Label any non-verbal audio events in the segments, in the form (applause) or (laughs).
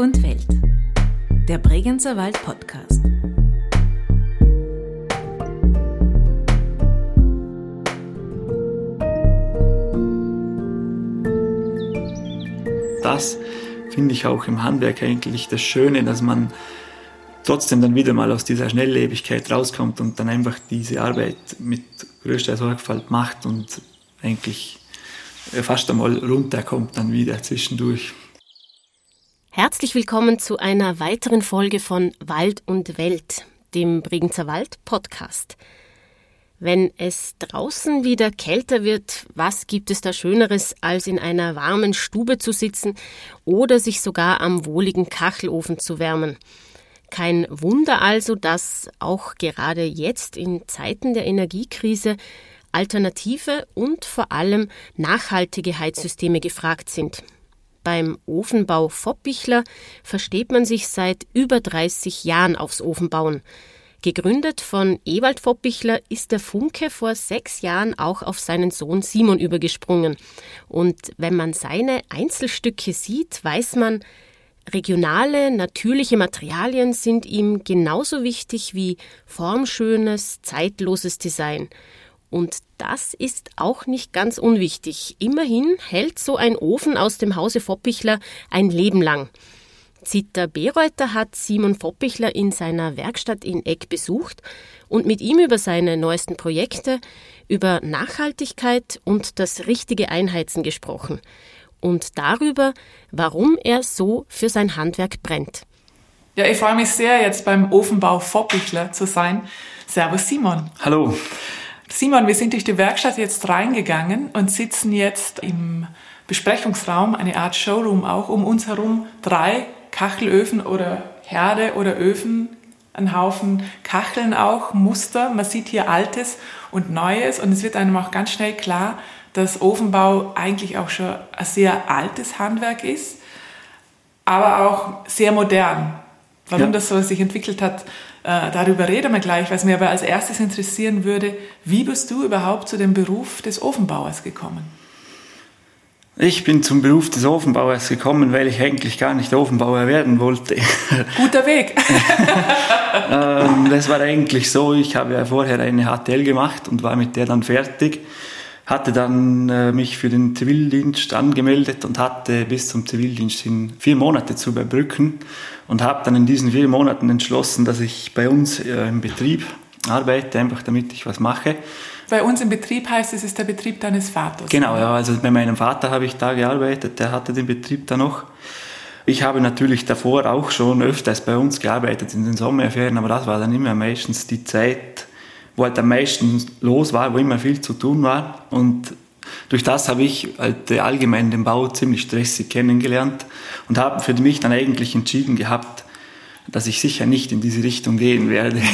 und Welt. Der Bregenzer Wald Podcast. Das finde ich auch im Handwerk eigentlich das Schöne, dass man trotzdem dann wieder mal aus dieser Schnelllebigkeit rauskommt und dann einfach diese Arbeit mit größter Sorgfalt macht und eigentlich fast einmal runterkommt dann wieder zwischendurch. Herzlich willkommen zu einer weiteren Folge von Wald und Welt, dem Bregenzer Wald Podcast. Wenn es draußen wieder kälter wird, was gibt es da Schöneres, als in einer warmen Stube zu sitzen oder sich sogar am wohligen Kachelofen zu wärmen? Kein Wunder also, dass auch gerade jetzt in Zeiten der Energiekrise alternative und vor allem nachhaltige Heizsysteme gefragt sind. Beim Ofenbau Foppichler versteht man sich seit über 30 Jahren aufs Ofenbauen. Gegründet von Ewald Foppichler ist der Funke vor sechs Jahren auch auf seinen Sohn Simon übergesprungen. Und wenn man seine Einzelstücke sieht, weiß man, regionale, natürliche Materialien sind ihm genauso wichtig wie formschönes, zeitloses Design. Und das ist auch nicht ganz unwichtig. Immerhin hält so ein Ofen aus dem Hause Foppichler ein Leben lang. Zita Bereuter hat Simon Foppichler in seiner Werkstatt in Eck besucht und mit ihm über seine neuesten Projekte, über Nachhaltigkeit und das richtige Einheizen gesprochen und darüber, warum er so für sein Handwerk brennt. Ja, ich freue mich sehr, jetzt beim Ofenbau Foppichler zu sein. Servus Simon. Hallo. Simon, wir sind durch die Werkstatt jetzt reingegangen und sitzen jetzt im Besprechungsraum, eine Art Showroom auch, um uns herum drei Kachelöfen oder Herde oder Öfen, ein Haufen Kacheln auch, Muster. Man sieht hier Altes und Neues und es wird einem auch ganz schnell klar, dass Ofenbau eigentlich auch schon ein sehr altes Handwerk ist, aber auch sehr modern. Warum ja. das so sich entwickelt hat, äh, darüber reden wir gleich. Was mir aber als erstes interessieren würde, wie bist du überhaupt zu dem Beruf des Ofenbauers gekommen? Ich bin zum Beruf des Ofenbauers gekommen, weil ich eigentlich gar nicht Ofenbauer werden wollte. (laughs) Guter Weg. (laughs) ähm, das war eigentlich so, ich habe ja vorher eine HTL gemacht und war mit der dann fertig hatte dann äh, mich für den Zivildienst angemeldet und hatte bis zum Zivildienst in vier Monate zu überbrücken und habe dann in diesen vier Monaten entschlossen, dass ich bei uns äh, im Betrieb arbeite, einfach damit ich was mache. Bei uns im Betrieb heißt es, ist der Betrieb deines Vaters. Genau, ja, also bei meinem Vater habe ich da gearbeitet, der hatte den Betrieb da noch. Ich habe natürlich davor auch schon öfters bei uns gearbeitet in den Sommerferien, aber das war dann immer meistens die Zeit, wo halt am meisten los war, wo immer viel zu tun war. Und durch das habe ich halt allgemein den Bau ziemlich stressig kennengelernt und habe für mich dann eigentlich entschieden gehabt, dass ich sicher nicht in diese Richtung gehen werde. (laughs)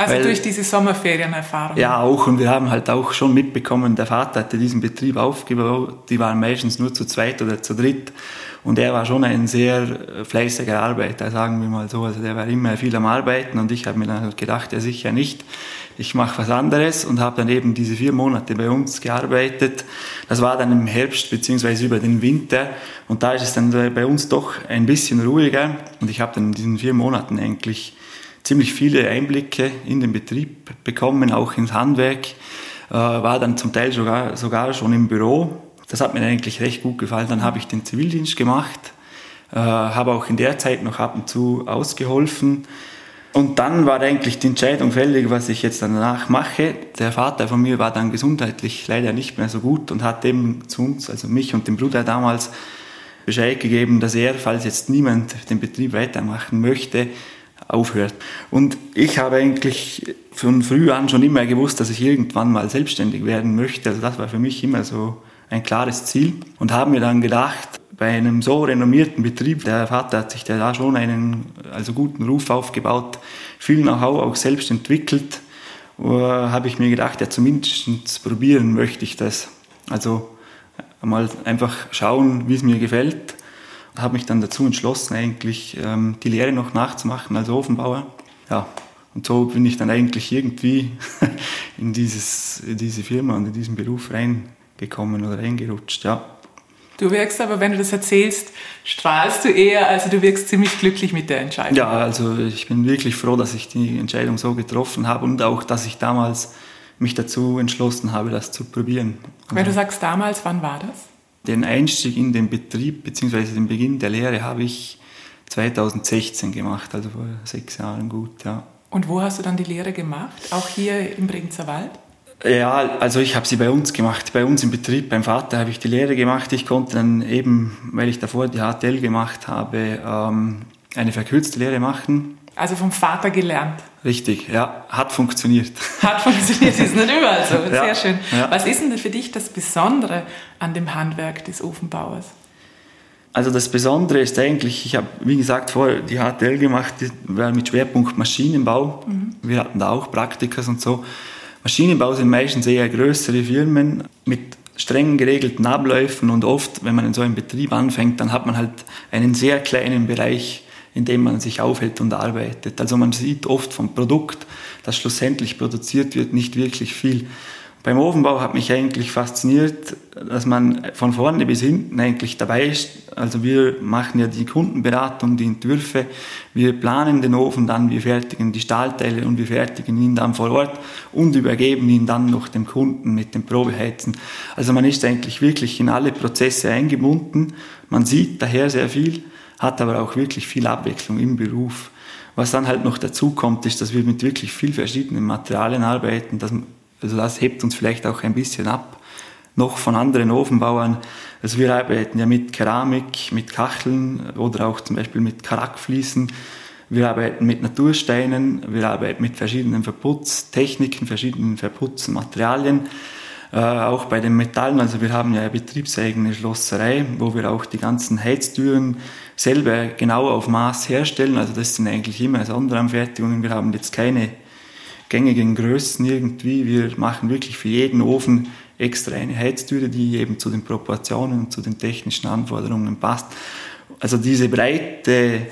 Also Weil, durch diese Sommerferienerfahrung? Ja, auch. Und wir haben halt auch schon mitbekommen, der Vater hatte diesen Betrieb aufgebaut. Die waren meistens nur zu zweit oder zu dritt. Und er war schon ein sehr fleißiger Arbeiter, sagen wir mal so. Also der war immer viel am Arbeiten und ich habe mir dann halt gedacht, ja sicher nicht ich mache was anderes und habe dann eben diese vier Monate bei uns gearbeitet. Das war dann im Herbst beziehungsweise über den Winter und da ist es dann bei uns doch ein bisschen ruhiger und ich habe dann in diesen vier Monaten eigentlich ziemlich viele Einblicke in den Betrieb bekommen, auch ins Handwerk, äh, war dann zum Teil sogar, sogar schon im Büro. Das hat mir eigentlich recht gut gefallen. Dann habe ich den Zivildienst gemacht, äh, habe auch in der Zeit noch ab und zu ausgeholfen und dann war eigentlich die Entscheidung fällig, was ich jetzt danach mache. Der Vater von mir war dann gesundheitlich leider nicht mehr so gut und hat eben zu uns, also mich und dem Bruder damals, Bescheid gegeben, dass er, falls jetzt niemand den Betrieb weitermachen möchte, aufhört. Und ich habe eigentlich von früh an schon immer gewusst, dass ich irgendwann mal selbstständig werden möchte. Also das war für mich immer so ein klares Ziel und habe mir dann gedacht, bei einem so renommierten Betrieb, der Vater hat sich da schon einen also guten Ruf aufgebaut, viel Know-how auch selbst entwickelt, habe ich mir gedacht, ja zumindest probieren möchte ich das. Also mal einfach schauen, wie es mir gefällt. Habe mich dann dazu entschlossen, eigentlich ähm, die Lehre noch nachzumachen als Ofenbauer. Ja, und so bin ich dann eigentlich irgendwie (laughs) in, dieses, in diese Firma und in diesen Beruf reingekommen oder reingerutscht. Ja. Du wirkst aber, wenn du das erzählst, strahlst du eher, also du wirkst ziemlich glücklich mit der Entscheidung. Ja, also ich bin wirklich froh, dass ich die Entscheidung so getroffen habe und auch, dass ich damals mich dazu entschlossen habe, das zu probieren. Wenn du sagst damals, wann war das? Den Einstieg in den Betrieb bzw. den Beginn der Lehre habe ich 2016 gemacht, also vor sechs Jahren gut, ja. Und wo hast du dann die Lehre gemacht? Auch hier im Bregenzer Wald? Ja, also ich habe sie bei uns gemacht, bei uns im Betrieb, beim Vater habe ich die Lehre gemacht. Ich konnte dann eben, weil ich davor die HTL gemacht habe, ähm, eine verkürzte Lehre machen. Also vom Vater gelernt. Richtig, ja, hat funktioniert. (laughs) Hat funktioniert, ist nicht überall so. Sehr ja, schön. Ja. Was ist denn für dich das Besondere an dem Handwerk des Ofenbauers? Also das Besondere ist eigentlich, ich habe, wie gesagt, vorher die HTL gemacht, die war mit Schwerpunkt Maschinenbau. Mhm. Wir hatten da auch Praktikas und so. Maschinenbau sind meistens eher größere Firmen mit streng geregelten Abläufen und oft, wenn man in so einem Betrieb anfängt, dann hat man halt einen sehr kleinen Bereich, in dem man sich aufhält und arbeitet. Also man sieht oft vom Produkt, das schlussendlich produziert wird, nicht wirklich viel. Beim Ofenbau hat mich eigentlich fasziniert, dass man von vorne bis hinten eigentlich dabei ist. Also wir machen ja die Kundenberatung, die Entwürfe, wir planen den Ofen dann, wir fertigen die Stahlteile und wir fertigen ihn dann vor Ort und übergeben ihn dann noch dem Kunden mit dem Probeheizen. Also man ist eigentlich wirklich in alle Prozesse eingebunden, man sieht daher sehr viel, hat aber auch wirklich viel Abwechslung im Beruf. Was dann halt noch dazu kommt, ist, dass wir mit wirklich viel verschiedenen Materialien arbeiten, dass also das hebt uns vielleicht auch ein bisschen ab, noch von anderen Ofenbauern. Also wir arbeiten ja mit Keramik, mit Kacheln oder auch zum Beispiel mit Karakfliesen. Wir arbeiten mit Natursteinen, wir arbeiten mit verschiedenen Verputztechniken, verschiedenen Verputzmaterialien. Äh, auch bei den Metallen, also wir haben ja eine betriebseigene Schlosserei, wo wir auch die ganzen Heiztüren selber genau auf Maß herstellen. Also das sind eigentlich immer Sonderanfertigungen. Wir haben jetzt keine gängigen Größen irgendwie. Wir machen wirklich für jeden Ofen extra eine Heiztüre, die eben zu den Proportionen und zu den technischen Anforderungen passt. Also diese breite,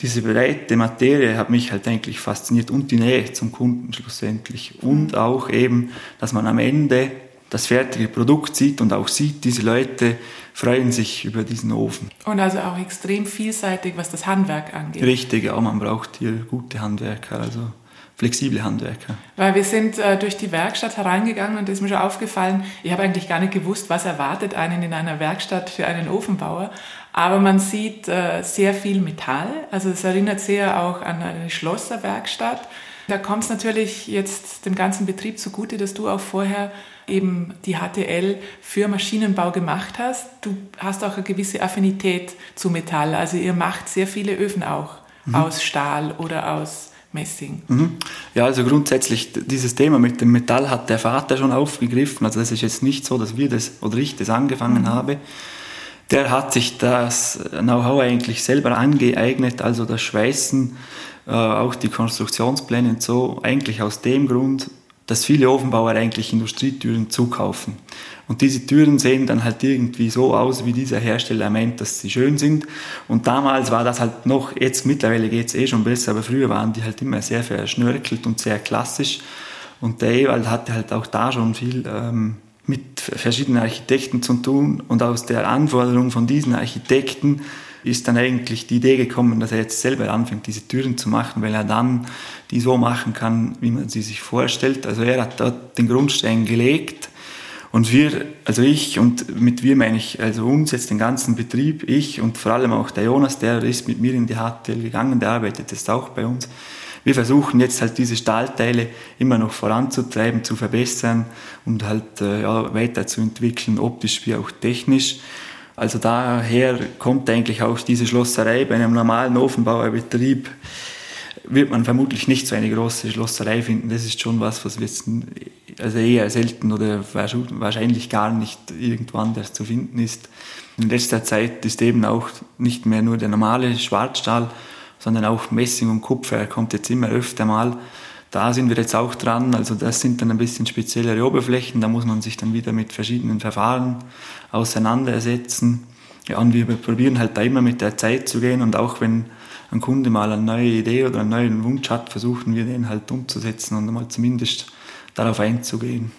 diese breite Materie hat mich halt eigentlich fasziniert und die Nähe zum Kunden schlussendlich. Und auch eben, dass man am Ende das fertige Produkt sieht und auch sieht, diese Leute freuen sich über diesen Ofen. Und also auch extrem vielseitig, was das Handwerk angeht. Richtig, ja, man braucht hier gute Handwerker. Also flexible Handwerker. Weil wir sind äh, durch die Werkstatt hereingegangen und es ist mir schon aufgefallen, ich habe eigentlich gar nicht gewusst, was erwartet einen in einer Werkstatt für einen Ofenbauer. Aber man sieht äh, sehr viel Metall. Also es erinnert sehr auch an eine Schlosserwerkstatt. Da kommt es natürlich jetzt dem ganzen Betrieb zugute, dass du auch vorher eben die HTL für Maschinenbau gemacht hast. Du hast auch eine gewisse Affinität zu Metall. Also ihr macht sehr viele Öfen auch mhm. aus Stahl oder aus Messing. Mhm. Ja, also grundsätzlich dieses Thema mit dem Metall hat der Vater schon aufgegriffen. Also das ist jetzt nicht so, dass wir das oder ich das angefangen mhm. habe. Der hat sich das Know-how eigentlich selber angeeignet, also das Schweißen, äh, auch die Konstruktionspläne und so, eigentlich aus dem Grund, dass viele Ofenbauer eigentlich Industrietüren zukaufen. Und diese Türen sehen dann halt irgendwie so aus, wie dieser Hersteller meint, dass sie schön sind. Und damals war das halt noch, jetzt mittlerweile geht es eh schon besser, aber früher waren die halt immer sehr verschnörkelt und sehr klassisch. Und der Ewald hatte halt auch da schon viel ähm, mit verschiedenen Architekten zu tun. Und aus der Anforderung von diesen Architekten ist dann eigentlich die Idee gekommen, dass er jetzt selber anfängt, diese Türen zu machen, weil er dann die so machen kann, wie man sie sich vorstellt. Also er hat dort den Grundstein gelegt und wir, also ich und mit wir meine ich also uns jetzt den ganzen Betrieb, ich und vor allem auch der Jonas, der ist mit mir in die HTL gegangen, der arbeitet jetzt auch bei uns. Wir versuchen jetzt halt diese Stahlteile immer noch voranzutreiben, zu verbessern und halt äh, ja, weiterzuentwickeln, optisch wie auch technisch. Also daher kommt eigentlich auch diese Schlosserei bei einem normalen Ofenbauerbetrieb wird man vermutlich nicht so eine große Schlosserei finden. Das ist schon was, was wir jetzt also eher selten oder wahrscheinlich gar nicht irgendwo anders zu finden ist. In letzter Zeit ist eben auch nicht mehr nur der normale Schwarzstahl, sondern auch Messing und Kupfer Er kommt jetzt immer öfter mal. Da sind wir jetzt auch dran. Also das sind dann ein bisschen speziellere Oberflächen. Da muss man sich dann wieder mit verschiedenen Verfahren auseinandersetzen. Ja, und wir probieren halt da immer mit der Zeit zu gehen und auch wenn ein Kunde mal eine neue Idee oder einen neuen Wunsch hat, versuchen wir den halt umzusetzen und mal zumindest darauf einzugehen.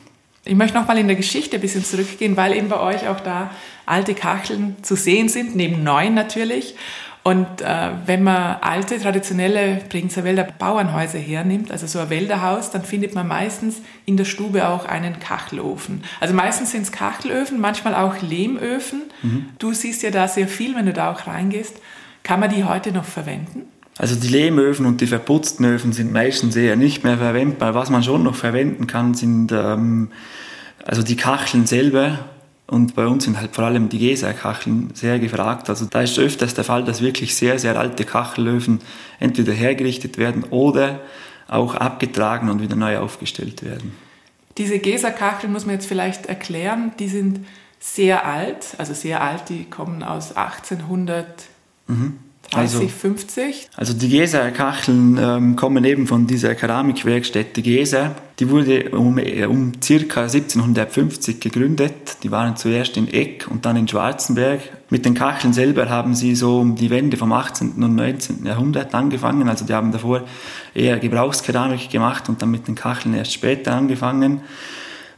Ich möchte nochmal in der Geschichte ein bisschen zurückgehen, weil eben bei euch auch da alte Kacheln zu sehen sind, neben neuen natürlich. Und äh, wenn man alte, traditionelle Bregenzer Wälder Bauernhäuser hernimmt, also so ein Wälderhaus, dann findet man meistens in der Stube auch einen Kachelofen. Also meistens sind es Kachelöfen, manchmal auch Lehmöfen. Mhm. Du siehst ja da sehr viel, wenn du da auch reingehst. Kann man die heute noch verwenden? Also die Lehmöfen und die verputzten Öfen sind meistens eher nicht mehr verwendbar. Was man schon noch verwenden kann, sind ähm, also die Kacheln selber. Und bei uns sind halt vor allem die Gesa-Kacheln sehr gefragt. Also da ist öfters der Fall, dass wirklich sehr, sehr alte Kachelöfen entweder hergerichtet werden oder auch abgetragen und wieder neu aufgestellt werden. Diese Gesa-Kacheln muss man jetzt vielleicht erklären. Die sind sehr alt, also sehr alt, die kommen aus 1800. Mhm. 30, also, 50? Also die Geser Kacheln ähm, kommen eben von dieser Keramikwerkstätte Geser. Die wurde um, äh, um circa 1750 gegründet. Die waren zuerst in Eck und dann in Schwarzenberg. Mit den Kacheln selber haben sie so um die Wende vom 18. und 19. Jahrhundert angefangen. Also die haben davor eher Gebrauchskeramik gemacht und dann mit den Kacheln erst später angefangen.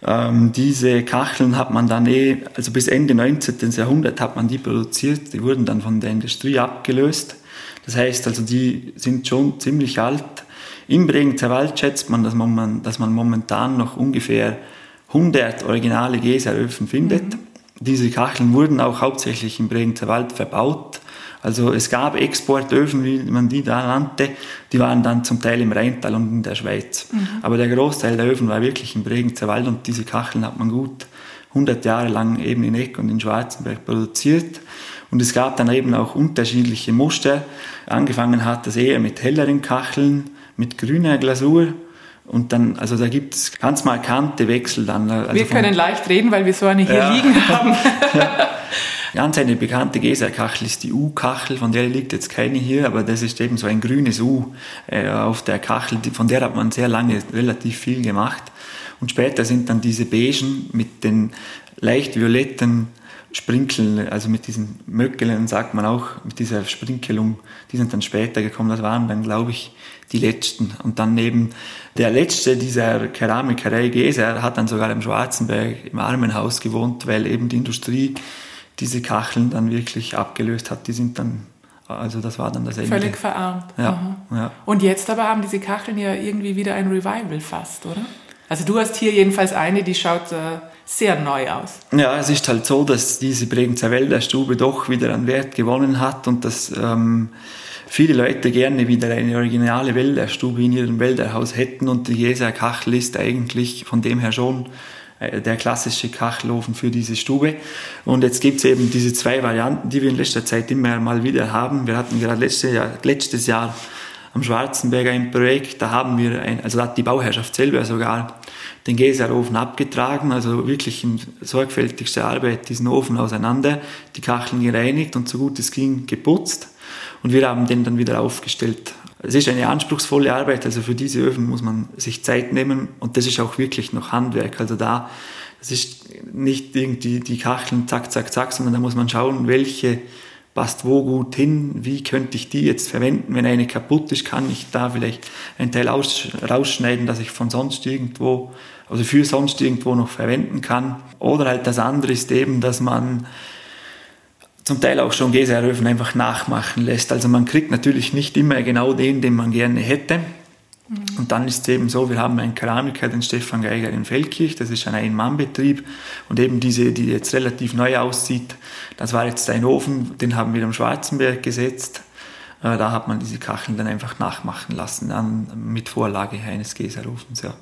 Ähm, diese Kacheln hat man dann eh, also bis Ende 19. Jahrhundert hat man die produziert, die wurden dann von der Industrie abgelöst. Das heißt also, die sind schon ziemlich alt. Im Bregenzer Wald schätzt man, dass man, dass man momentan noch ungefähr 100 originale Gäseröfen findet. Mhm. Diese Kacheln wurden auch hauptsächlich im Bregenzer Wald verbaut. Also es gab Exportöfen, wie man die da nannte, die waren dann zum Teil im Rheintal und in der Schweiz. Mhm. Aber der Großteil der Öfen war wirklich im Bregenzer Wald und diese Kacheln hat man gut 100 Jahre lang eben in Eck und in Schwarzenberg produziert. Und es gab dann eben auch unterschiedliche Muster. Angefangen hat das eher mit helleren Kacheln, mit grüner Glasur. Und dann, also da gibt es ganz markante Wechsel dann. Also wir können leicht reden, weil wir so eine hier ja. liegen (laughs) haben. ja. (laughs) Ganz eine bekannte Geserkachel ist die U-Kachel, von der liegt jetzt keine hier, aber das ist eben so ein grünes U äh, auf der Kachel, von der hat man sehr lange relativ viel gemacht. Und später sind dann diese beigen mit den leicht violetten Sprinkeln, also mit diesen Möckeln, sagt man auch, mit dieser Sprinkelung, die sind dann später gekommen. Das waren dann, glaube ich, die letzten. Und dann neben der letzte dieser Keramikerei Geser hat dann sogar im Schwarzenberg im Armenhaus gewohnt, weil eben die Industrie diese Kacheln dann wirklich abgelöst hat. Die sind dann, also das war dann das Ende. Völlig verarmt. Ja, ja. Und jetzt aber haben diese Kacheln ja irgendwie wieder ein Revival fast, oder? Also du hast hier jedenfalls eine, die schaut äh, sehr neu aus. Ja, es ist halt so, dass diese Bregenzer Wälderstube doch wieder an Wert gewonnen hat und dass ähm, viele Leute gerne wieder eine originale Wälderstube in ihrem Wälderhaus hätten und die Jeser Kachel ist eigentlich von dem her schon der klassische Kachelofen für diese Stube. Und jetzt gibt es eben diese zwei Varianten, die wir in letzter Zeit immer mal wieder haben. Wir hatten gerade letztes Jahr, letztes Jahr am Schwarzenberger ein Projekt, da haben wir, ein, also hat die Bauherrschaft selber sogar den Gäserofen abgetragen, also wirklich in sorgfältigster Arbeit diesen Ofen auseinander, die Kacheln gereinigt und so gut es ging geputzt. Und wir haben den dann wieder aufgestellt es ist eine anspruchsvolle Arbeit, also für diese Öfen muss man sich Zeit nehmen und das ist auch wirklich noch Handwerk. Also da, das ist nicht irgendwie die Kacheln zack, zack, zack, sondern da muss man schauen, welche passt wo gut hin, wie könnte ich die jetzt verwenden. Wenn eine kaputt ist, kann ich da vielleicht einen Teil aus, rausschneiden, dass ich von sonst irgendwo, also für sonst irgendwo noch verwenden kann. Oder halt das andere ist eben, dass man zum Teil auch schon Gäseeröfen einfach nachmachen lässt. Also man kriegt natürlich nicht immer genau den, den man gerne hätte. Mhm. Und dann ist es eben so, wir haben einen Keramiker, den Stefan Geiger in Feldkirch, das ist ein Ein-Mann-Betrieb. Und eben diese, die jetzt relativ neu aussieht, das war jetzt ein Ofen, den haben wir am Schwarzenberg gesetzt. Äh, da hat man diese Kacheln dann einfach nachmachen lassen, dann mit Vorlage eines Gäserofens, ja.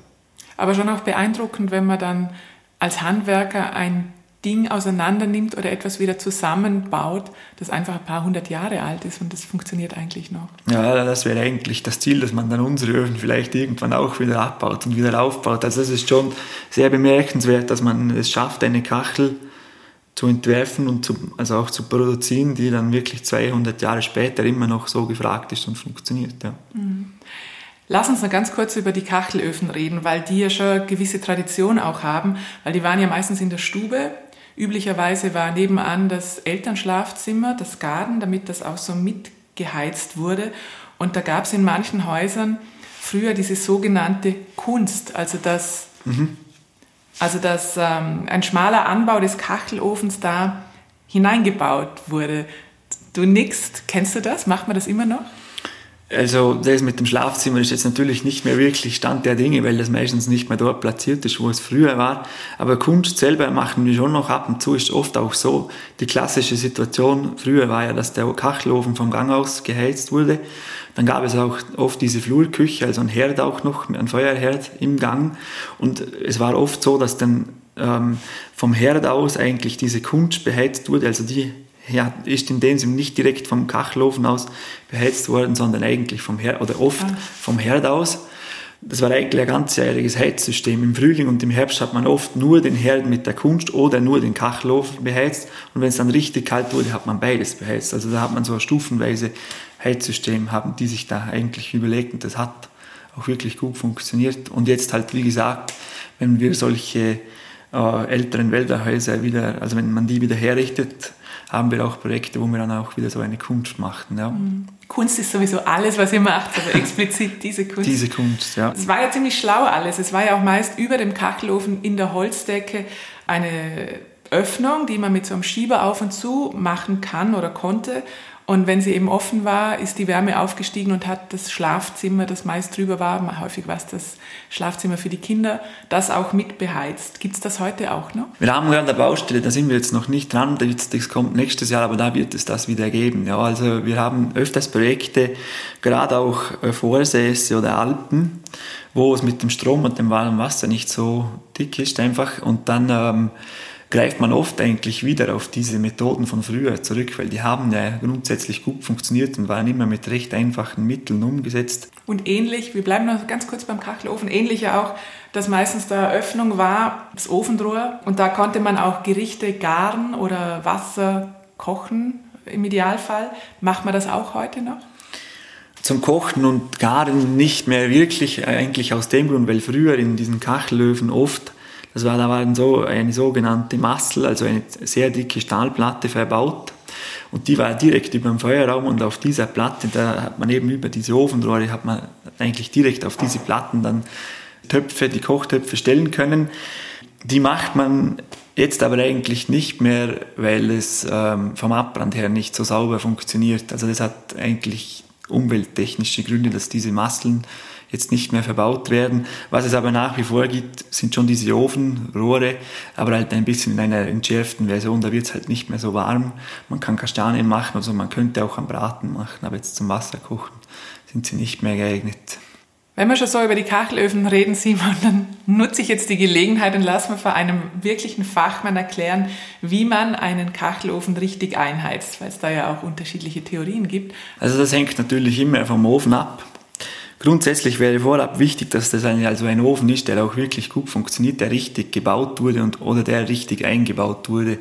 Aber schon auch beeindruckend, wenn man dann als Handwerker ein Ding auseinander nimmt oder etwas wieder zusammenbaut, das einfach ein paar hundert Jahre alt ist und das funktioniert eigentlich noch. Ja, das wäre eigentlich das Ziel, dass man dann unsere Öfen vielleicht irgendwann auch wieder abbaut und wieder aufbaut. Also es ist schon sehr bemerkenswert, dass man es schafft, eine Kachel zu entwerfen und zu, also auch zu produzieren, die dann wirklich 200 Jahre später immer noch so gefragt ist und funktioniert. Ja. Mhm. Lass uns noch ganz kurz über die Kachelöfen reden, weil die ja schon eine gewisse Tradition auch haben, weil die waren ja meistens in der Stube Üblicherweise war nebenan das Elternschlafzimmer, das Garten, damit das auch so mitgeheizt wurde. Und da gab es in manchen Häusern früher diese sogenannte Kunst, also das, mhm. Also dass ähm, ein schmaler Anbau des Kachelofens da hineingebaut wurde. Du nickst, kennst du das? Macht man das immer noch? Also das mit dem Schlafzimmer ist jetzt natürlich nicht mehr wirklich Stand der Dinge, weil das meistens nicht mehr dort platziert ist, wo es früher war. Aber Kunst selber machen wir schon noch ab und zu. Ist oft auch so. Die klassische Situation früher war ja, dass der Kachelofen vom Gang aus geheizt wurde. Dann gab es auch oft diese Flurküche, also ein Herd auch noch, ein Feuerherd im Gang. Und es war oft so, dass dann ähm, vom Herd aus eigentlich diese Kunst beheizt wurde, also die ja, ist in dem Sinne nicht direkt vom Kachelofen aus beheizt worden, sondern eigentlich vom Herd, oder oft ah. vom Herd aus. Das war eigentlich ein ganzjähriges Heizsystem. Im Frühling und im Herbst hat man oft nur den Herd mit der Kunst oder nur den Kachelofen beheizt. Und wenn es dann richtig kalt wurde, hat man beides beheizt. Also da hat man so ein stufenweise Heizsystem, haben die sich da eigentlich überlegt und das hat auch wirklich gut funktioniert. Und jetzt halt, wie gesagt, wenn wir solche äh, älteren Wälderhäuser wieder, also wenn man die wieder herrichtet, haben wir auch Projekte, wo wir dann auch wieder so eine Kunst machen. Ja. Mhm. Kunst ist sowieso alles, was ihr macht, aber (laughs) explizit diese Kunst. Diese Kunst, ja. Es war ja ziemlich schlau alles. Es war ja auch meist über dem Kachelofen in der Holzdecke eine Öffnung, die man mit so einem Schieber auf und zu machen kann oder konnte. Und wenn sie eben offen war, ist die Wärme aufgestiegen und hat das Schlafzimmer, das meist drüber war, häufig war es das Schlafzimmer für die Kinder, das auch mit beheizt. Gibt es das heute auch noch? Wir haben gerade eine Baustelle, da sind wir jetzt noch nicht dran, das kommt nächstes Jahr, aber da wird es das wieder geben. Ja, also wir haben öfters Projekte, gerade auch äh, Vorsäße oder Alpen, wo es mit dem Strom und dem warmen Wasser nicht so dick ist einfach und dann... Ähm, greift man oft eigentlich wieder auf diese Methoden von früher zurück, weil die haben ja grundsätzlich gut funktioniert und waren immer mit recht einfachen Mitteln umgesetzt. Und ähnlich, wir bleiben noch ganz kurz beim Kachelofen, ähnlich ja auch, dass meistens da Öffnung war, das Ofenrohr und da konnte man auch Gerichte garen oder Wasser kochen im Idealfall. Macht man das auch heute noch? zum Kochen und Garen nicht mehr wirklich, eigentlich aus dem Grund, weil früher in diesen Kachelöfen oft das war, da war so eine sogenannte Massel, also eine sehr dicke Stahlplatte verbaut. Und die war direkt über dem Feuerraum und auf dieser Platte, da hat man eben über diese Ofenrohre, hat man eigentlich direkt auf diese Platten dann Töpfe, die Kochtöpfe stellen können. Die macht man jetzt aber eigentlich nicht mehr, weil es ähm, vom Abbrand her nicht so sauber funktioniert. Also das hat eigentlich umwelttechnische Gründe, dass diese Masseln jetzt nicht mehr verbaut werden. Was es aber nach wie vor gibt, sind schon diese Ofenrohre, aber halt ein bisschen in einer entschärften Version. Da wird es halt nicht mehr so warm. Man kann Kastanien machen, also man könnte auch am Braten machen, aber jetzt zum Wasserkochen sind sie nicht mehr geeignet. Wenn wir schon so über die Kachelöfen reden, Simon, dann nutze ich jetzt die Gelegenheit und lass mir von einem wirklichen Fachmann erklären, wie man einen Kachelofen richtig einheizt, weil es da ja auch unterschiedliche Theorien gibt. Also das hängt natürlich immer vom Ofen ab. Grundsätzlich wäre vorab wichtig, dass das ein, also ein Ofen ist, der auch wirklich gut funktioniert, der richtig gebaut wurde und, oder der richtig eingebaut wurde.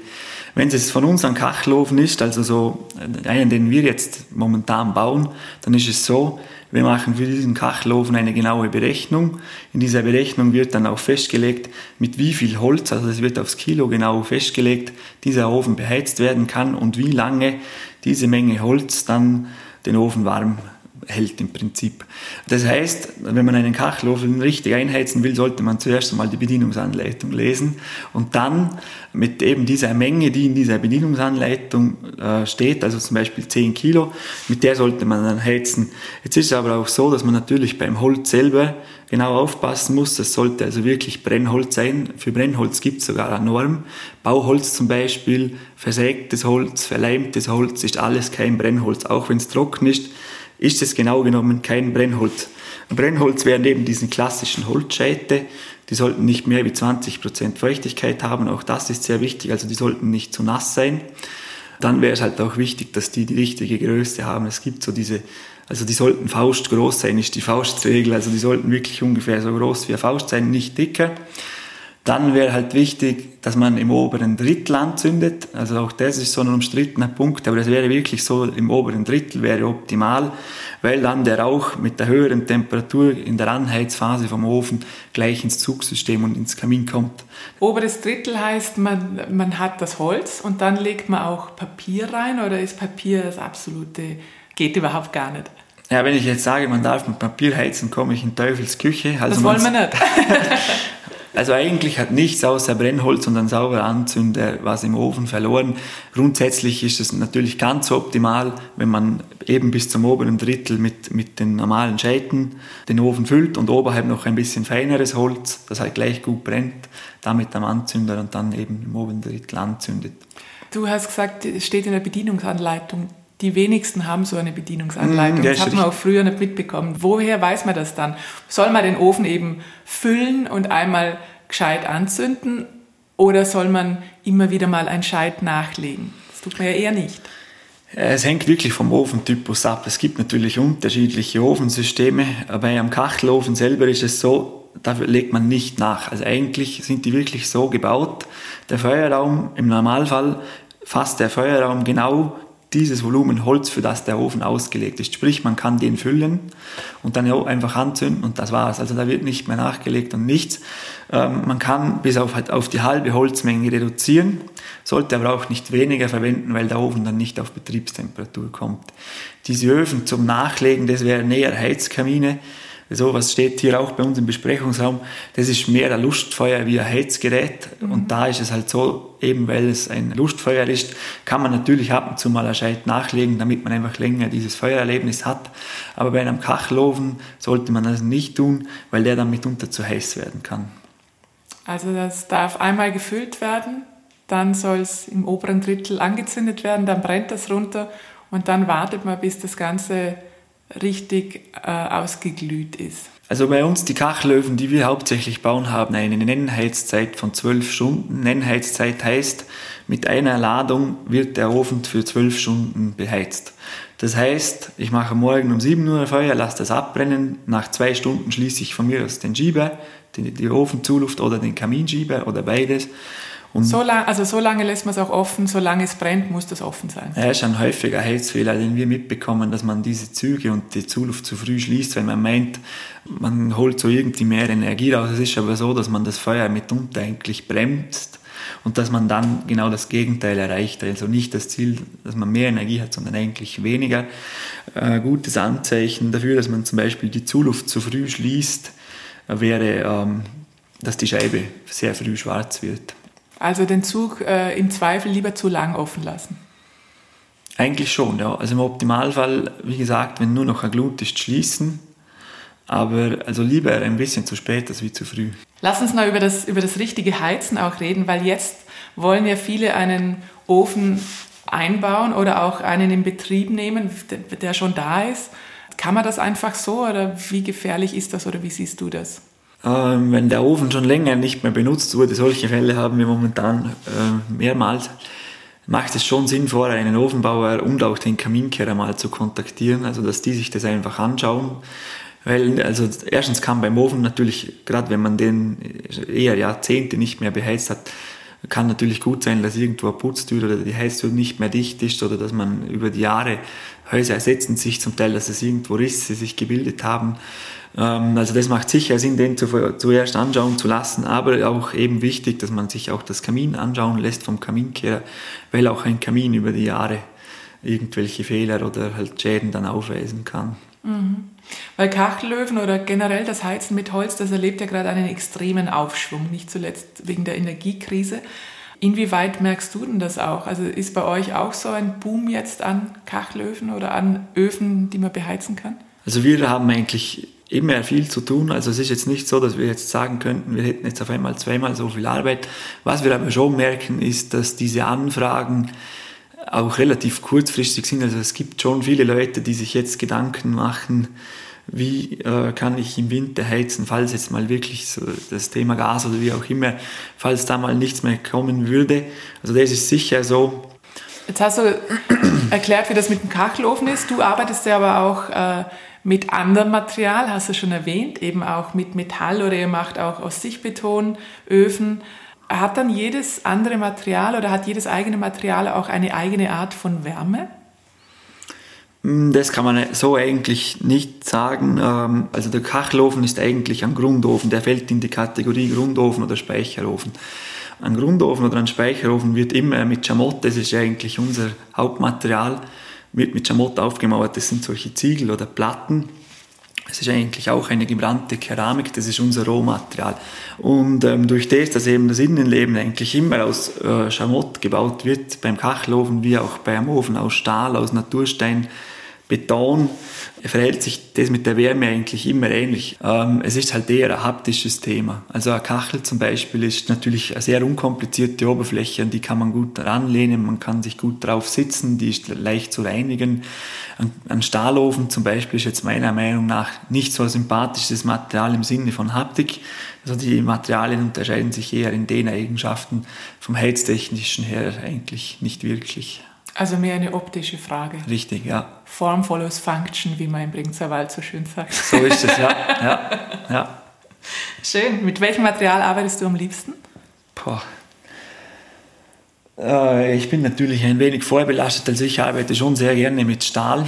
Wenn es von uns ein Kachelofen ist, also so einen, den wir jetzt momentan bauen, dann ist es so, wir machen für diesen Kachelofen eine genaue Berechnung. In dieser Berechnung wird dann auch festgelegt, mit wie viel Holz, also es wird aufs Kilo genau festgelegt, dieser Ofen beheizt werden kann und wie lange diese Menge Holz dann den Ofen warm hält im Prinzip. Das heißt, wenn man einen Kachelofen richtig einheizen will, sollte man zuerst einmal die Bedienungsanleitung lesen und dann mit eben dieser Menge, die in dieser Bedienungsanleitung äh, steht, also zum Beispiel 10 Kilo, mit der sollte man dann heizen. Jetzt ist es aber auch so, dass man natürlich beim Holz selber genau aufpassen muss. Es sollte also wirklich Brennholz sein. Für Brennholz gibt es sogar eine Norm. Bauholz zum Beispiel, versägtes Holz, verleimtes Holz ist alles kein Brennholz, auch wenn es trocken ist ist es genau genommen kein Brennholz. Brennholz wären eben diesen klassischen Holzscheite, die sollten nicht mehr wie 20% Feuchtigkeit haben, auch das ist sehr wichtig, also die sollten nicht zu nass sein. Dann wäre es halt auch wichtig, dass die die richtige Größe haben. Es gibt so diese, also die sollten Faust groß sein, ist die Faustregel, also die sollten wirklich ungefähr so groß wie eine Faust sein, nicht dicker. Dann wäre halt wichtig, dass man im oberen Drittel anzündet. Also auch das ist so ein umstrittener Punkt, aber das wäre wirklich so, im oberen Drittel wäre optimal, weil dann der Rauch mit der höheren Temperatur in der Anheizphase vom Ofen gleich ins Zugsystem und ins Kamin kommt. Oberes Drittel heißt, man, man hat das Holz und dann legt man auch Papier rein oder ist Papier das absolute, geht überhaupt gar nicht? Ja, wenn ich jetzt sage, man darf mit Papier heizen, komme ich in Teufels Küche. Also das wollen wir nicht. (laughs) Also eigentlich hat nichts außer Brennholz und ein sauberer Anzünder was im Ofen verloren. Grundsätzlich ist es natürlich ganz optimal, wenn man eben bis zum oberen Drittel mit, mit den normalen Scheiten den Ofen füllt und oberhalb noch ein bisschen feineres Holz, das halt gleich gut brennt, damit am Anzünder und dann eben im oberen Drittel anzündet. Du hast gesagt, es steht in der Bedienungsanleitung. Die wenigsten haben so eine Bedienungsanleitung. Mm, das hat man auch früher nicht mitbekommen. Woher weiß man das dann? Soll man den Ofen eben füllen und einmal gescheit anzünden oder soll man immer wieder mal ein Scheit nachlegen? Das tut man ja eher nicht. Es hängt wirklich vom Ofentypus ab. Es gibt natürlich unterschiedliche Ofensysteme, aber am Kachelofen selber ist es so, da legt man nicht nach. Also eigentlich sind die wirklich so gebaut. Der Feuerraum, im Normalfall fasst der Feuerraum genau dieses Volumen Holz, für das der Ofen ausgelegt ist. Sprich, man kann den füllen und dann einfach anzünden und das war's. Also da wird nicht mehr nachgelegt und nichts. Ähm, man kann bis auf, halt auf die halbe Holzmenge reduzieren, sollte aber auch nicht weniger verwenden, weil der Ofen dann nicht auf Betriebstemperatur kommt. Diese Öfen zum Nachlegen, das wären eher Heizkamine so was steht hier auch bei uns im Besprechungsraum, das ist mehr ein Lustfeuer wie ein Heizgerät. Mhm. Und da ist es halt so, eben weil es ein Lustfeuer ist, kann man natürlich ab und zu mal ein Scheit nachlegen, damit man einfach länger dieses Feuererlebnis hat. Aber bei einem Kachelofen sollte man das nicht tun, weil der dann mitunter zu heiß werden kann. Also das darf einmal gefüllt werden, dann soll es im oberen Drittel angezündet werden, dann brennt das runter und dann wartet man, bis das Ganze richtig äh, ausgeglüht ist. Also bei uns die Kachelöfen, die wir hauptsächlich bauen, haben eine Nennheizzeit von 12 Stunden. Nennheizzeit heißt, mit einer Ladung wird der Ofen für 12 Stunden beheizt. Das heißt, ich mache morgen um 7 Uhr Feuer, lasse das abbrennen, nach zwei Stunden schließe ich von mir aus den Schieber, die Ofenzuluft oder den Kaminschieber oder beides und so lang, also so lange lässt man es auch offen, solange es brennt, muss das offen sein. Ja, ist ein häufiger Heizfehler, den wir mitbekommen, dass man diese Züge und die Zuluft zu früh schließt, weil man meint, man holt so irgendwie mehr Energie raus. Es ist aber so, dass man das Feuer mitunter eigentlich bremst und dass man dann genau das Gegenteil erreicht. Also nicht das Ziel, dass man mehr Energie hat, sondern eigentlich weniger. Ein gutes Anzeichen dafür, dass man zum Beispiel die Zuluft zu früh schließt, wäre, ähm, dass die Scheibe sehr früh schwarz wird. Also den Zug äh, im Zweifel lieber zu lang offen lassen. Eigentlich schon, ja. Also im Optimalfall, wie gesagt, wenn nur noch ein Glut ist, schließen. Aber also lieber ein bisschen zu spät als wie zu früh. Lass uns noch über das, über das richtige Heizen auch reden, weil jetzt wollen ja viele einen Ofen einbauen oder auch einen in Betrieb nehmen, der schon da ist. Kann man das einfach so oder wie gefährlich ist das oder wie siehst du das? Ähm, wenn der Ofen schon länger nicht mehr benutzt wurde, solche Fälle haben wir momentan äh, mehrmals, macht es schon Sinn, vorher einen Ofenbauer und auch den Kaminkehrer mal zu kontaktieren, also dass die sich das einfach anschauen. Weil, also erstens kann beim Ofen natürlich, gerade wenn man den eher Jahrzehnte nicht mehr beheizt hat, kann natürlich gut sein, dass irgendwo eine Putztür oder die Heiztür nicht mehr dicht ist oder dass man über die Jahre Häuser ersetzen sich zum Teil, dass es irgendwo Risse sich gebildet haben. Ähm, also das macht sicher Sinn, den zuerst anschauen zu lassen, aber auch eben wichtig, dass man sich auch das Kamin anschauen lässt vom Kaminkehrer, weil auch ein Kamin über die Jahre irgendwelche Fehler oder halt Schäden dann aufweisen kann. Mhm. Weil Kachelöfen oder generell das Heizen mit Holz, das erlebt ja gerade einen extremen Aufschwung, nicht zuletzt wegen der Energiekrise. Inwieweit merkst du denn das auch? Also ist bei euch auch so ein Boom jetzt an Kachelöfen oder an Öfen, die man beheizen kann? Also wir haben eigentlich immer viel zu tun. Also es ist jetzt nicht so, dass wir jetzt sagen könnten, wir hätten jetzt auf einmal zweimal so viel Arbeit. Was wir aber schon merken, ist, dass diese Anfragen auch relativ kurzfristig sind. Also es gibt schon viele Leute, die sich jetzt Gedanken machen, wie äh, kann ich im Winter heizen, falls jetzt mal wirklich so das Thema Gas oder wie auch immer, falls da mal nichts mehr kommen würde. Also das ist sicher so. Jetzt hast du (clears throat) erklärt, wie das mit dem Kachelofen ist. Du arbeitest ja aber auch äh, mit anderem Material, hast du schon erwähnt, eben auch mit Metall oder ihr macht auch aus Sichtbeton Öfen. Hat dann jedes andere Material oder hat jedes eigene Material auch eine eigene Art von Wärme? Hm, das kann man so eigentlich nicht sagen. Ähm, also der Kachelofen ist eigentlich ein Grundofen, der fällt in die Kategorie Grundofen oder Speicherofen. Ein Grundofen oder ein Speicherofen wird immer mit Schamott, das ist eigentlich unser Hauptmaterial, wird mit Schamott aufgemauert. Das sind solche Ziegel oder Platten. Es ist eigentlich auch eine gebrannte Keramik, das ist unser Rohmaterial. Und ähm, durch das, dass eben das Innenleben eigentlich immer aus äh, Schamott gebaut wird, beim Kachelofen wie auch beim Ofen aus Stahl, aus Naturstein, Beton, verhält sich das mit der Wärme eigentlich immer ähnlich. Ähm, es ist halt eher ein haptisches Thema. Also eine Kachel zum Beispiel ist natürlich eine sehr unkomplizierte Oberfläche, an die kann man gut ranlehnen, man kann sich gut drauf sitzen, die ist leicht zu reinigen. Ein, ein Stahlofen zum Beispiel ist jetzt meiner Meinung nach nicht so ein sympathisches Material im Sinne von Haptik. Also die Materialien unterscheiden sich eher in den Eigenschaften vom Heiztechnischen her eigentlich nicht wirklich. Also mehr eine optische Frage. Richtig, ja. Form follows function, wie man im Bringzer Wald so schön sagt. So ist es, ja. ja, ja. Schön. Mit welchem Material arbeitest du am liebsten? Boah. Äh, ich bin natürlich ein wenig vorbelastet, also ich arbeite schon sehr gerne mit Stahl.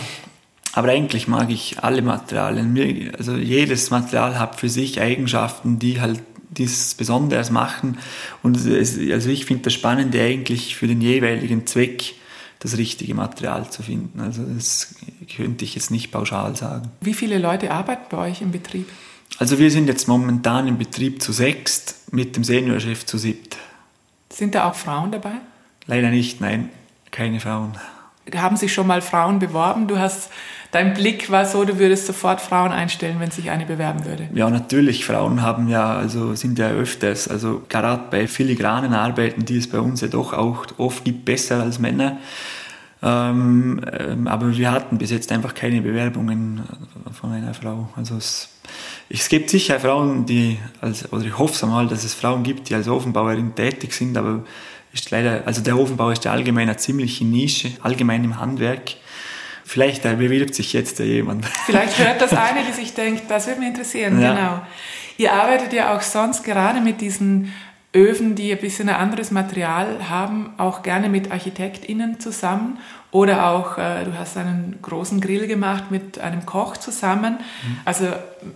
Aber eigentlich mag ich alle Materialien. Also jedes Material hat für sich Eigenschaften, die halt dies Besonderes machen. Und es, also ich finde das Spannende eigentlich für den jeweiligen Zweck das richtige Material zu finden. Also das könnte ich jetzt nicht pauschal sagen. Wie viele Leute arbeiten bei euch im Betrieb? Also wir sind jetzt momentan im Betrieb zu sechst, mit dem Seniorchef zu siebt. Sind da auch Frauen dabei? Leider nicht, nein, keine Frauen. Haben sich schon mal Frauen beworben? Du hast, dein Blick war so, du würdest sofort Frauen einstellen, wenn sich eine bewerben würde. Ja, natürlich. Frauen haben ja, also sind ja öfters, also gerade bei filigranen Arbeiten, die es bei uns ja doch auch oft gibt, besser als Männer. Ähm, ähm, aber wir hatten bis jetzt einfach keine Bewerbungen von einer Frau. Also es, es gibt sicher Frauen, die, als, oder ich hoffe es einmal, dass es Frauen gibt, die als Ofenbauerin tätig sind, aber ist leider, also der Ofenbau ist ja allgemein eine ziemliche Nische, allgemein im Handwerk. Vielleicht bewirbt sich jetzt ja jemand. (laughs) Vielleicht hört das eine, die sich denkt, das würde mich interessieren, ja. genau. Ihr arbeitet ja auch sonst gerade mit diesen Öfen, die ein bisschen ein anderes Material haben, auch gerne mit ArchitektInnen zusammen. Oder auch, äh, du hast einen großen Grill gemacht mit einem Koch zusammen. Mhm. Also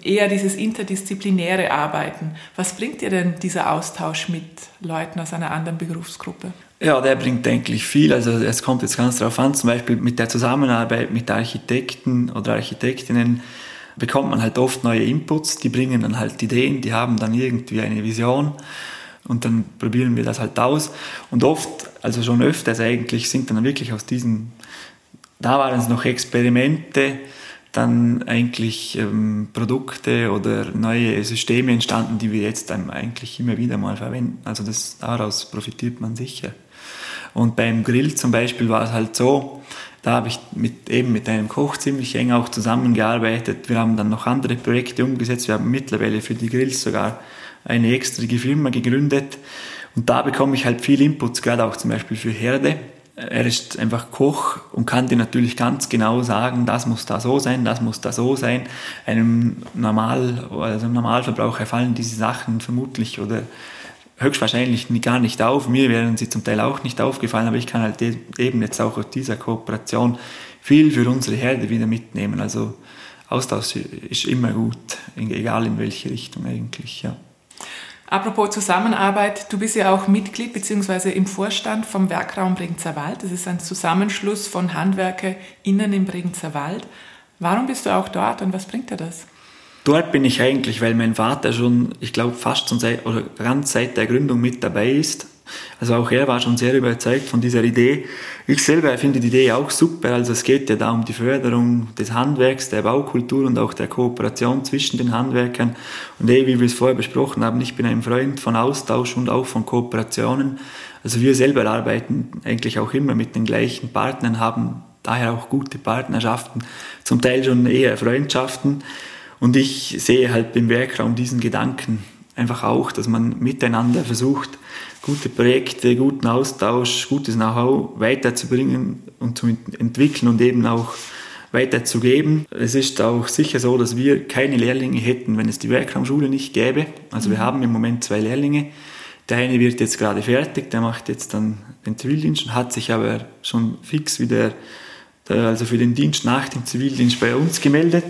eher dieses interdisziplinäre Arbeiten. Was bringt dir denn dieser Austausch mit Leuten aus einer anderen Berufsgruppe? Ja, der bringt eigentlich viel. Also es kommt jetzt ganz darauf an, zum Beispiel mit der Zusammenarbeit mit Architekten oder Architektinnen bekommt man halt oft neue Inputs, die bringen dann halt Ideen, die haben dann irgendwie eine Vision und dann probieren wir das halt aus. Und oft, also schon öfters eigentlich, sind dann wirklich aus diesen, da waren es noch Experimente, dann eigentlich ähm, Produkte oder neue Systeme entstanden, die wir jetzt eigentlich immer wieder mal verwenden. Also das, daraus profitiert man sicher. Und beim Grill zum Beispiel war es halt so, da habe ich mit, eben mit einem Koch ziemlich eng auch zusammengearbeitet. Wir haben dann noch andere Projekte umgesetzt. Wir haben mittlerweile für die Grills sogar eine extra Firma gegründet. Und da bekomme ich halt viel Inputs, gerade auch zum Beispiel für Herde. Er ist einfach Koch und kann dir natürlich ganz genau sagen, das muss da so sein, das muss da so sein. Einem Normal, also einem Normalverbraucher fallen diese Sachen vermutlich oder höchstwahrscheinlich gar nicht auf. Mir wären sie zum Teil auch nicht aufgefallen, aber ich kann halt eben jetzt auch aus dieser Kooperation viel für unsere Herde wieder mitnehmen. Also Austausch ist immer gut, egal in welche Richtung eigentlich, ja. Apropos Zusammenarbeit, du bist ja auch Mitglied bzw. im Vorstand vom Werkraum Bregenzer Wald. Das ist ein Zusammenschluss von HandwerkerInnen im Bregenzer Wald. Warum bist du auch dort und was bringt dir das? Dort bin ich eigentlich, weil mein Vater schon, ich glaube, fast schon seit, oder ganz seit der Gründung mit dabei ist also auch er war schon sehr überzeugt von dieser Idee. Ich selber finde die Idee auch super. Also es geht ja da um die Förderung des Handwerks, der Baukultur und auch der Kooperation zwischen den Handwerkern. Und eh, wie wir es vorher besprochen haben, ich bin ein Freund von Austausch und auch von Kooperationen. Also wir selber arbeiten eigentlich auch immer mit den gleichen Partnern, haben daher auch gute Partnerschaften, zum Teil schon eher Freundschaften. Und ich sehe halt im Werkraum diesen Gedanken einfach auch, dass man miteinander versucht, gute Projekte, guten Austausch, gutes Know-how weiterzubringen und zu entwickeln und eben auch weiterzugeben. Es ist auch sicher so, dass wir keine Lehrlinge hätten, wenn es die Werkraumschule nicht gäbe. Also wir mhm. haben im Moment zwei Lehrlinge. Der eine wird jetzt gerade fertig, der macht jetzt dann den Zivildienst und hat sich aber schon fix wieder also für den Dienst nach dem Zivildienst bei uns gemeldet.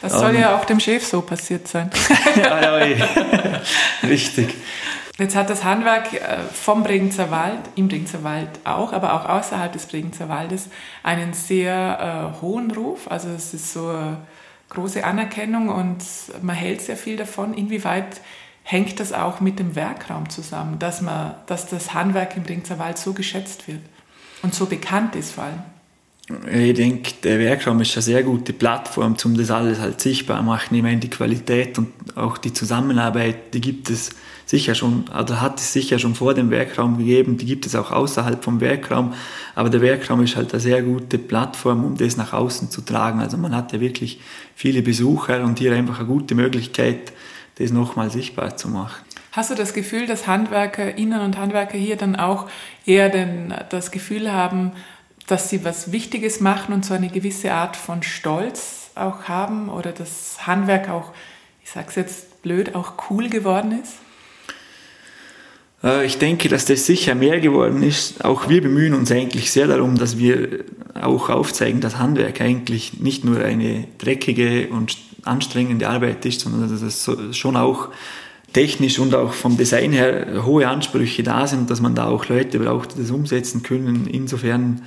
Das soll ähm, ja auch dem Chef so passiert sein. (laughs) ja, ja, (laughs) richtig. Jetzt hat das Handwerk äh, vom Bregenzer Wald, im Bregenzer Wald auch, aber auch außerhalb des Bregenzer Waldes einen sehr äh, hohen Ruf. Also es ist so eine große Anerkennung und man hält sehr viel davon. Inwieweit hängt das auch mit dem Werkraum zusammen, dass, man, dass das Handwerk im Bringzer Wald so geschätzt wird und so bekannt ist vor allem? Ich denke, der Werkraum ist eine sehr gute Plattform, um das alles halt sichtbar zu machen. Ich meine, die Qualität und auch die Zusammenarbeit, die gibt es sicher schon, oder hat es sicher schon vor dem Werkraum gegeben, die gibt es auch außerhalb vom Werkraum, aber der Werkraum ist halt eine sehr gute Plattform, um das nach außen zu tragen. Also man hat ja wirklich viele Besucher und hier einfach eine gute Möglichkeit, das nochmal sichtbar zu machen. Hast du das Gefühl, dass Handwerkerinnen und Handwerker hier dann auch eher den, das Gefühl haben, dass sie was Wichtiges machen und so eine gewisse Art von Stolz auch haben oder das Handwerk auch, ich sage es jetzt blöd, auch cool geworden ist? Äh, ich denke, dass das sicher mehr geworden ist. Auch wir bemühen uns eigentlich sehr darum, dass wir auch aufzeigen, dass Handwerk eigentlich nicht nur eine dreckige und anstrengende Arbeit ist, sondern dass es schon auch technisch und auch vom Design her hohe Ansprüche da sind, dass man da auch Leute braucht, die das umsetzen können. Insofern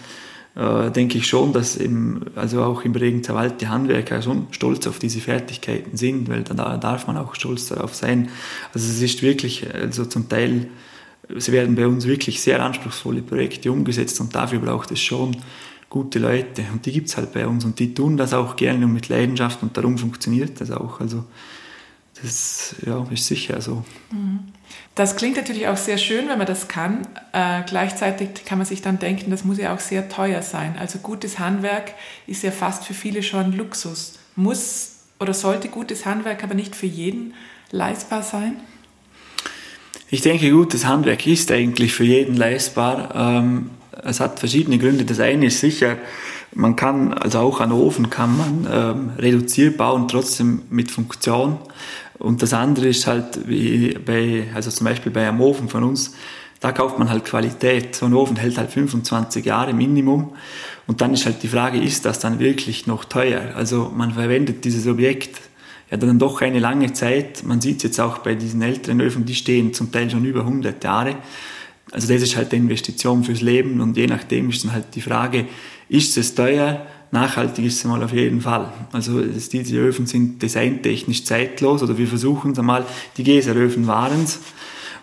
äh, denke ich schon, dass im, also auch im Bregenzer Wald die Handwerker schon stolz auf diese Fertigkeiten sind, weil da darf man auch stolz darauf sein. Also es ist wirklich, also zum Teil, es werden bei uns wirklich sehr anspruchsvolle Projekte umgesetzt und dafür braucht es schon gute Leute und die gibt es halt bei uns und die tun das auch gerne und mit Leidenschaft und darum funktioniert das auch. Also das ja, ist sicher so. Das klingt natürlich auch sehr schön, wenn man das kann. Äh, gleichzeitig kann man sich dann denken, das muss ja auch sehr teuer sein. Also gutes Handwerk ist ja fast für viele schon Luxus. Muss oder sollte gutes Handwerk aber nicht für jeden leistbar sein? Ich denke, gutes Handwerk ist eigentlich für jeden leistbar. Ähm, es hat verschiedene Gründe. Das eine ist sicher, man kann, also auch an Ofen kann man ähm, reduziert bauen, trotzdem mit Funktion. Und das andere ist halt, wie bei, also zum Beispiel bei einem Ofen von uns, da kauft man halt Qualität. So ein Ofen hält halt 25 Jahre Minimum. Und dann ist halt die Frage, ist das dann wirklich noch teuer? Also man verwendet dieses Objekt ja dann doch eine lange Zeit. Man sieht es jetzt auch bei diesen älteren Öfen, die stehen zum Teil schon über 100 Jahre. Also das ist halt eine Investition fürs Leben und je nachdem ist dann halt die Frage, ist es teuer? Nachhaltig ist es mal auf jeden Fall. Also diese Öfen sind designtechnisch zeitlos oder wir versuchen es einmal, die Geseröfen waren es.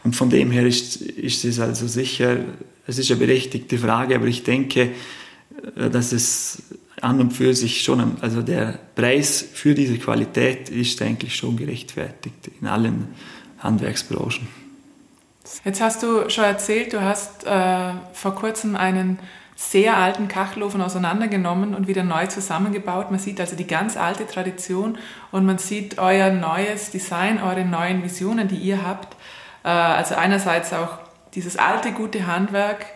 Und von dem her ist, ist es also sicher, es ist eine berechtigte Frage, aber ich denke, äh, dass es an und für sich schon, also der Preis für diese Qualität ist eigentlich schon gerechtfertigt in allen Handwerksbranchen. Jetzt hast du schon erzählt, du hast äh, vor kurzem einen sehr alten Kachelofen auseinandergenommen und wieder neu zusammengebaut. Man sieht also die ganz alte Tradition und man sieht euer neues Design, eure neuen Visionen, die ihr habt. Äh, also einerseits auch dieses alte, gute Handwerk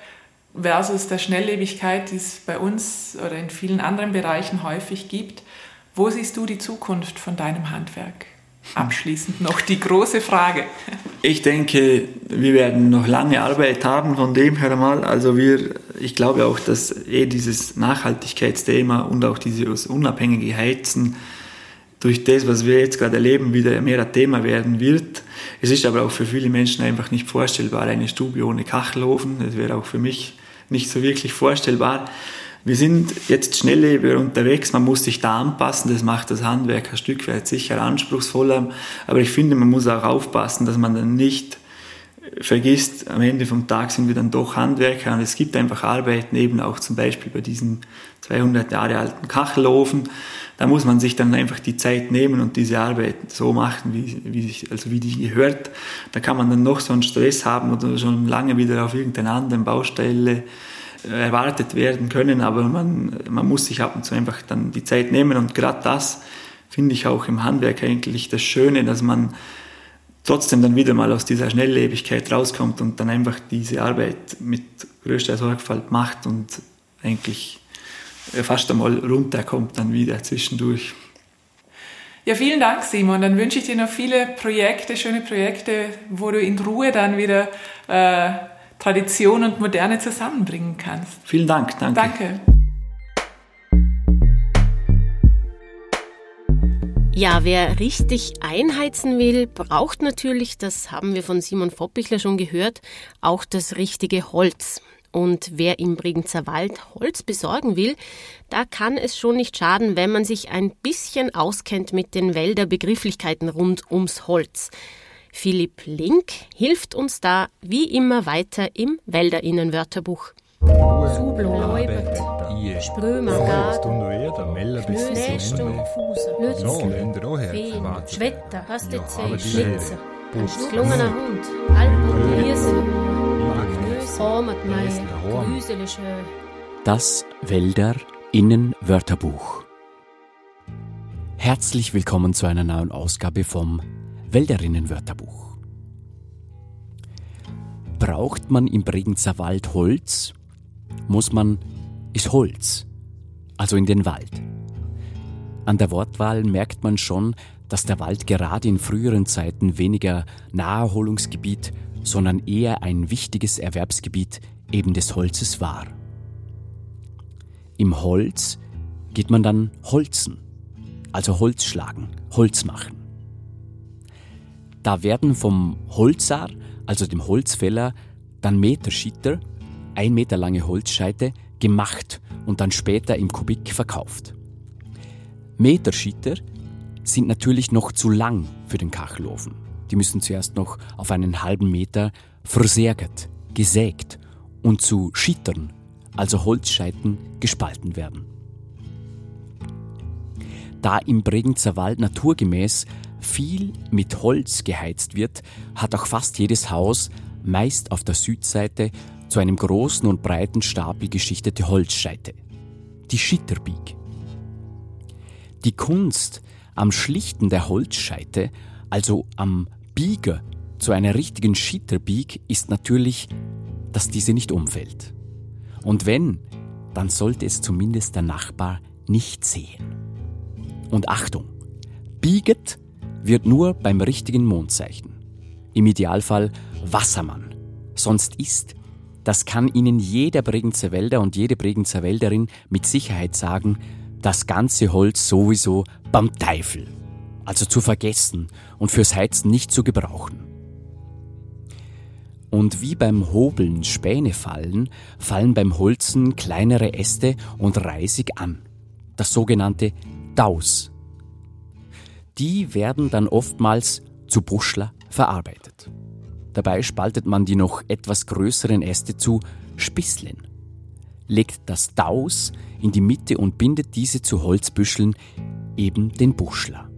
versus der Schnelllebigkeit, die es bei uns oder in vielen anderen Bereichen häufig gibt. Wo siehst du die Zukunft von deinem Handwerk? Abschließend noch die große Frage. Ich denke, wir werden noch lange Arbeit haben von dem her mal. Also wir, ich glaube auch, dass eh dieses Nachhaltigkeitsthema und auch dieses unabhängige Heizen durch das, was wir jetzt gerade erleben, wieder mehr ein Thema werden wird. Es ist aber auch für viele Menschen einfach nicht vorstellbar, eine Stube ohne Kachelofen. Das wäre auch für mich nicht so wirklich vorstellbar. Wir sind jetzt schnelllebiger unterwegs, man muss sich da anpassen, das macht das Handwerk ein Stück weit sicher anspruchsvoller, aber ich finde, man muss auch aufpassen, dass man dann nicht vergisst, am Ende vom Tag sind wir dann doch Handwerker und es gibt einfach Arbeiten, eben auch zum Beispiel bei diesem 200 Jahre alten Kachelofen, da muss man sich dann einfach die Zeit nehmen und diese Arbeit so machen, wie, wie, also wie die gehört. Da kann man dann noch so einen Stress haben oder schon lange wieder auf irgendeiner anderen Baustelle erwartet werden können, aber man, man muss sich ab und zu einfach dann die Zeit nehmen und gerade das finde ich auch im Handwerk eigentlich das Schöne, dass man trotzdem dann wieder mal aus dieser Schnelllebigkeit rauskommt und dann einfach diese Arbeit mit größter Sorgfalt macht und eigentlich fast einmal runterkommt dann wieder zwischendurch. Ja, vielen Dank, Simon. Dann wünsche ich dir noch viele Projekte, schöne Projekte, wo du in Ruhe dann wieder äh, Tradition und Moderne zusammenbringen kannst. Vielen Dank, danke. Danke. Ja, wer richtig einheizen will, braucht natürlich, das haben wir von Simon Foppichler schon gehört, auch das richtige Holz. Und wer im Bregenzer Wald Holz besorgen will, da kann es schon nicht schaden, wenn man sich ein bisschen auskennt mit den Wälderbegrifflichkeiten rund ums Holz. Philipp Link hilft uns da wie immer weiter im Wälderinnenwörterbuch. Subloläubert, Sprömer, Knöstung, Lützen, Feen, Schwetter, Hastezei, Schlitzer, Schlungener Hund, Alpen, Hirse, Das Wälder Innenwörterbuch. Herzlich willkommen zu einer neuen Ausgabe vom Wälderinnenwörterbuch. Braucht man im Bregenzer Wald Holz, muss man ist Holz, also in den Wald. An der Wortwahl merkt man schon, dass der Wald gerade in früheren Zeiten weniger Naherholungsgebiet, sondern eher ein wichtiges Erwerbsgebiet eben des Holzes war. Im Holz geht man dann holzen, also Holz schlagen, Holz machen. Da werden vom Holzar, also dem Holzfäller, dann Meterschitter, ein Meter lange Holzscheite, gemacht und dann später im Kubik verkauft. Meterschitter sind natürlich noch zu lang für den Kachelofen. Die müssen zuerst noch auf einen halben Meter versägert, gesägt und zu Schittern, also Holzscheiten, gespalten werden. Da im Bregenzer Wald naturgemäß viel mit Holz geheizt wird, hat auch fast jedes Haus, meist auf der Südseite, zu einem großen und breiten Stapel geschichtete Holzscheite. Die Schitterbieg. Die Kunst am Schlichten der Holzscheite, also am Bieger zu einer richtigen Schitterbieg, ist natürlich, dass diese nicht umfällt. Und wenn, dann sollte es zumindest der Nachbar nicht sehen. Und Achtung, bieget wird nur beim richtigen Mondzeichen. Im Idealfall Wassermann. Sonst ist, das kann Ihnen jeder Bregenzer Wälder und jede Bregenzer Wälderin mit Sicherheit sagen, das ganze Holz sowieso beim Teufel. Also zu vergessen und fürs Heizen nicht zu gebrauchen. Und wie beim Hobeln Späne fallen, fallen beim Holzen kleinere Äste und Reisig an. Das sogenannte Daus. Die werden dann oftmals zu Buschler verarbeitet. Dabei spaltet man die noch etwas größeren Äste zu Spisslen, legt das Daus in die Mitte und bindet diese zu Holzbüscheln, eben den Buschler.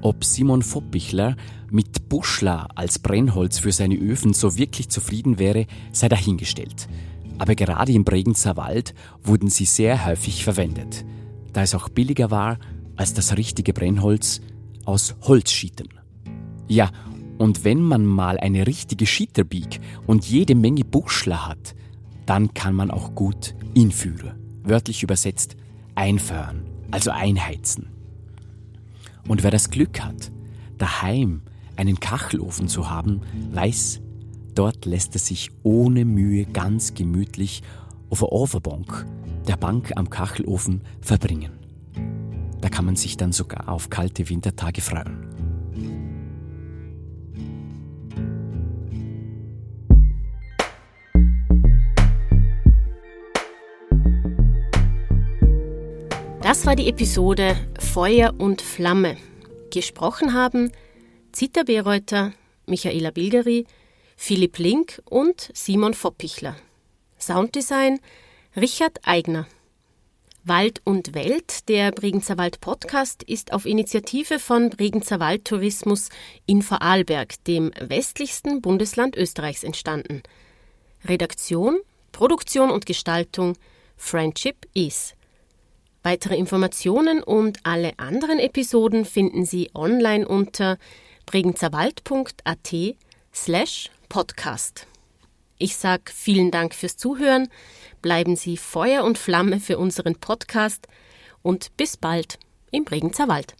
Ob Simon Foppichler mit Buschler als Brennholz für seine Öfen so wirklich zufrieden wäre, sei dahingestellt. Aber gerade im Bregenzer Wald wurden sie sehr häufig verwendet, da es auch billiger war als das richtige Brennholz aus Holzschieten. Ja, und wenn man mal eine richtige Schitterbieg und jede Menge Buschler hat, dann kann man auch gut inführen, wörtlich übersetzt einfahren, also einheizen. Und wer das Glück hat, daheim einen Kachelofen zu haben, weiß, dort lässt er sich ohne Mühe ganz gemütlich auf der Overbank, der Bank am Kachelofen, verbringen. Da kann man sich dann sogar auf kalte Wintertage freuen. Das war die Episode Feuer und Flamme. Gesprochen haben Zita Bereuter, Michaela Bilgeri, Philipp Link und Simon Foppichler. Sounddesign Richard Eigner. Wald und Welt, der Bregenzer Wald Podcast, ist auf Initiative von Bregenzer Wald Tourismus in Vorarlberg, dem westlichsten Bundesland Österreichs, entstanden. Redaktion, Produktion und Gestaltung Friendship is. Weitere Informationen und alle anderen Episoden finden Sie online unter bregenzerwald.at slash podcast. Ich sage vielen Dank fürs Zuhören, bleiben Sie Feuer und Flamme für unseren Podcast und bis bald im Bregenzer Wald.